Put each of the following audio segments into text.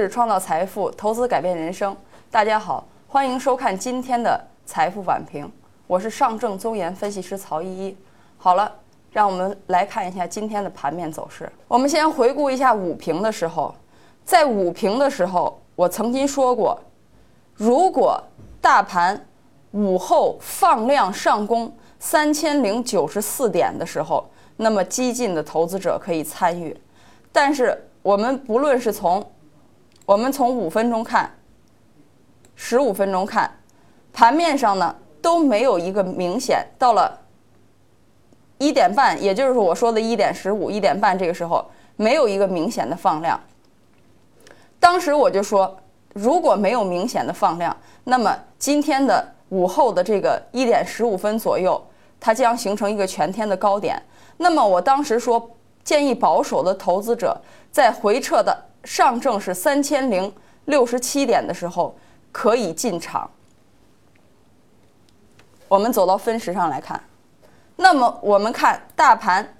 是创造财富，投资改变人生。大家好，欢迎收看今天的财富晚评，我是上证综研分析师曹依依。好了，让我们来看一下今天的盘面走势。我们先回顾一下午评的时候，在午评的时候，我曾经说过，如果大盘午后放量上攻三千零九十四点的时候，那么激进的投资者可以参与。但是我们不论是从我们从五分钟看，十五分钟看，盘面上呢都没有一个明显。到了一点半，也就是我说的一点十五、一点半这个时候，没有一个明显的放量。当时我就说，如果没有明显的放量，那么今天的午后的这个一点十五分左右，它将形成一个全天的高点。那么我当时说，建议保守的投资者在回撤的。上证是三千零六十七点的时候可以进场。我们走到分时上来看，那么我们看大盘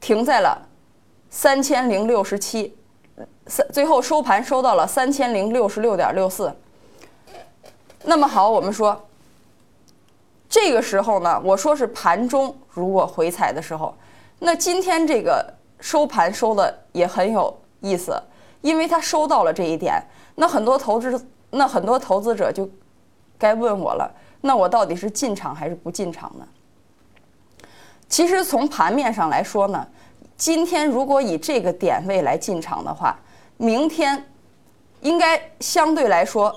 停在了三千零六十七，三最后收盘收到了三千零六十六点六四。那么好，我们说这个时候呢，我说是盘中如果回踩的时候，那今天这个收盘收的也很有。意思，因为他收到了这一点，那很多投资，那很多投资者就该问我了，那我到底是进场还是不进场呢？其实从盘面上来说呢，今天如果以这个点位来进场的话，明天应该相对来说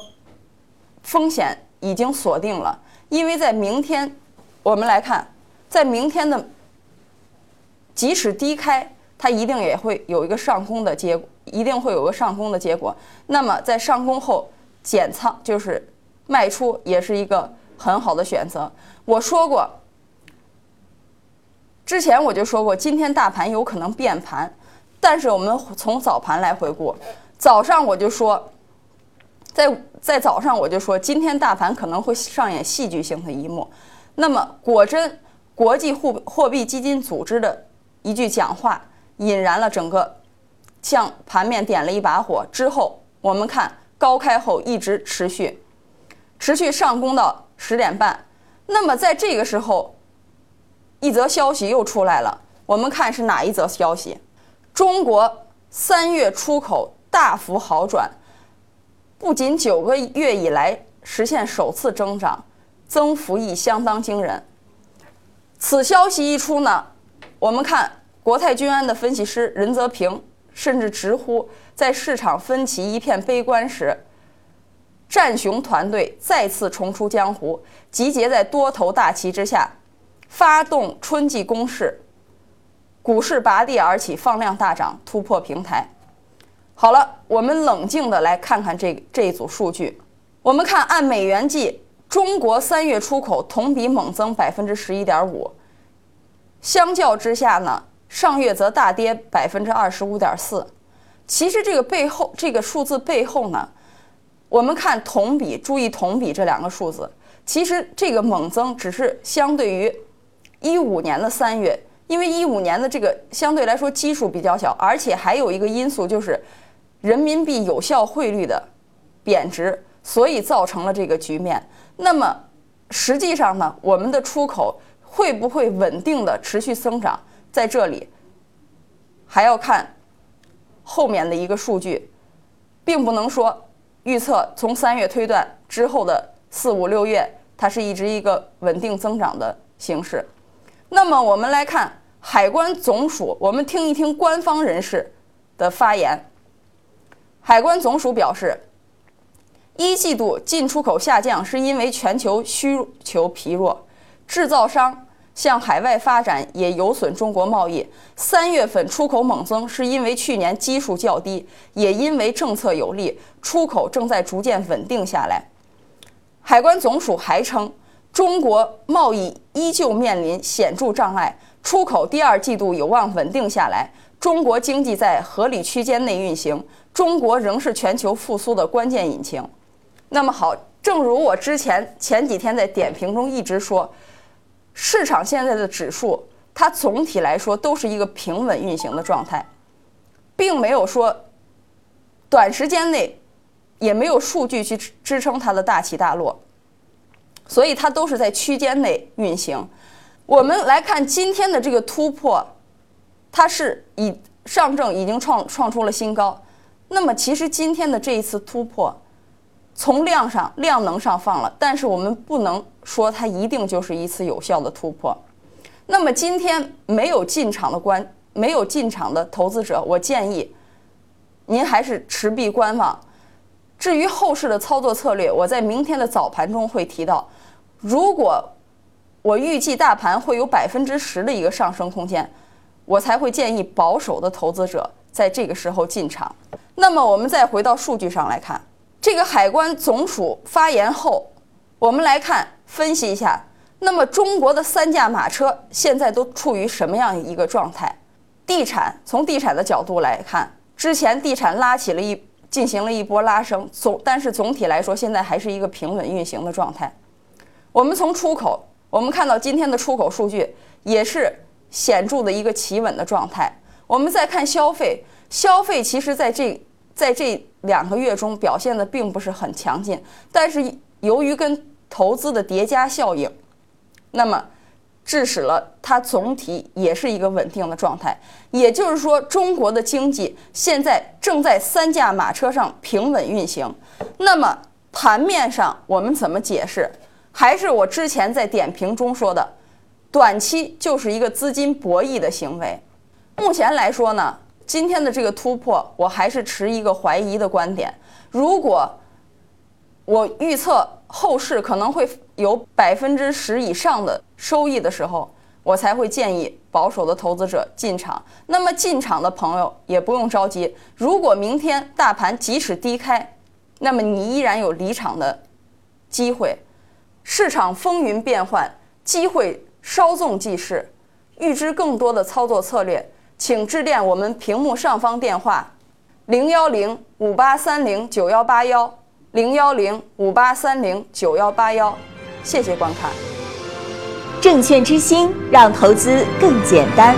风险已经锁定了，因为在明天我们来看，在明天的即使低开。它一定也会有一个上攻的结果，一定会有个上攻的结果。那么在上攻后减仓就是卖出，也是一个很好的选择。我说过，之前我就说过，今天大盘有可能变盘，但是我们从早盘来回顾，早上我就说，在在早上我就说，今天大盘可能会上演戏剧性的一幕。那么果真，国际货货币基金组织的一句讲话。引燃了整个，向盘面点了一把火。之后我们看高开后一直持续，持续上攻到十点半。那么在这个时候，一则消息又出来了。我们看是哪一则消息？中国三月出口大幅好转，不仅九个月以来实现首次增长，增幅亦相当惊人。此消息一出呢，我们看。国泰君安的分析师任泽平甚至直呼，在市场分歧一片悲观时，战雄团队再次重出江湖，集结在多头大旗之下，发动春季攻势，股市拔地而起，放量大涨，突破平台。好了，我们冷静的来看看这这一组数据。我们看按美元计，中国三月出口同比猛增百分之十一点五，相较之下呢？上月则大跌百分之二十五点四，其实这个背后，这个数字背后呢，我们看同比，注意同比这两个数字，其实这个猛增只是相对于一五年的三月，因为一五年的这个相对来说基数比较小，而且还有一个因素就是人民币有效汇率的贬值，所以造成了这个局面。那么实际上呢，我们的出口会不会稳定的持续增长？在这里，还要看后面的一个数据，并不能说预测从三月推断之后的四五六月，它是一直一个稳定增长的形式。那么我们来看海关总署，我们听一听官方人士的发言。海关总署表示，一季度进出口下降是因为全球需求疲弱，制造商。向海外发展也有损中国贸易。三月份出口猛增，是因为去年基数较低，也因为政策有利，出口正在逐渐稳定下来。海关总署还称，中国贸易依旧面临显著障碍，出口第二季度有望稳定下来。中国经济在合理区间内运行，中国仍是全球复苏的关键引擎。那么好，正如我之前前几天在点评中一直说。市场现在的指数，它总体来说都是一个平稳运行的状态，并没有说短时间内也没有数据去支撑它的大起大落，所以它都是在区间内运行。我们来看今天的这个突破，它是以上证已经创创出了新高。那么其实今天的这一次突破，从量上量能上放了，但是我们不能说它一定就是一次有效的突破。那么今天没有进场的观，没有进场的投资者，我建议您还是持币观望。至于后市的操作策略，我在明天的早盘中会提到。如果我预计大盘会有百分之十的一个上升空间，我才会建议保守的投资者在这个时候进场。那么我们再回到数据上来看，这个海关总署发言后，我们来看分析一下。那么中国的三驾马车现在都处于什么样一个状态？地产从地产的角度来看，之前地产拉起了一进行了一波拉升，总但是总体来说现在还是一个平稳运行的状态。我们从出口，我们看到今天的出口数据也是显著的一个企稳的状态。我们再看消费，消费其实在这在这两个月中表现的并不是很强劲，但是由于跟投资的叠加效应。那么，致使了它总体也是一个稳定的状态。也就是说，中国的经济现在正在三驾马车上平稳运行。那么，盘面上我们怎么解释？还是我之前在点评中说的，短期就是一个资金博弈的行为。目前来说呢，今天的这个突破，我还是持一个怀疑的观点。如果我预测后市可能会有百分之十以上的收益的时候，我才会建议保守的投资者进场。那么进场的朋友也不用着急，如果明天大盘即使低开，那么你依然有离场的机会。市场风云变幻，机会稍纵即逝。预知更多的操作策略，请致电我们屏幕上方电话：零幺零五八三零九幺八幺。零幺零五八三零九幺八幺，谢谢观看。证券之星，让投资更简单。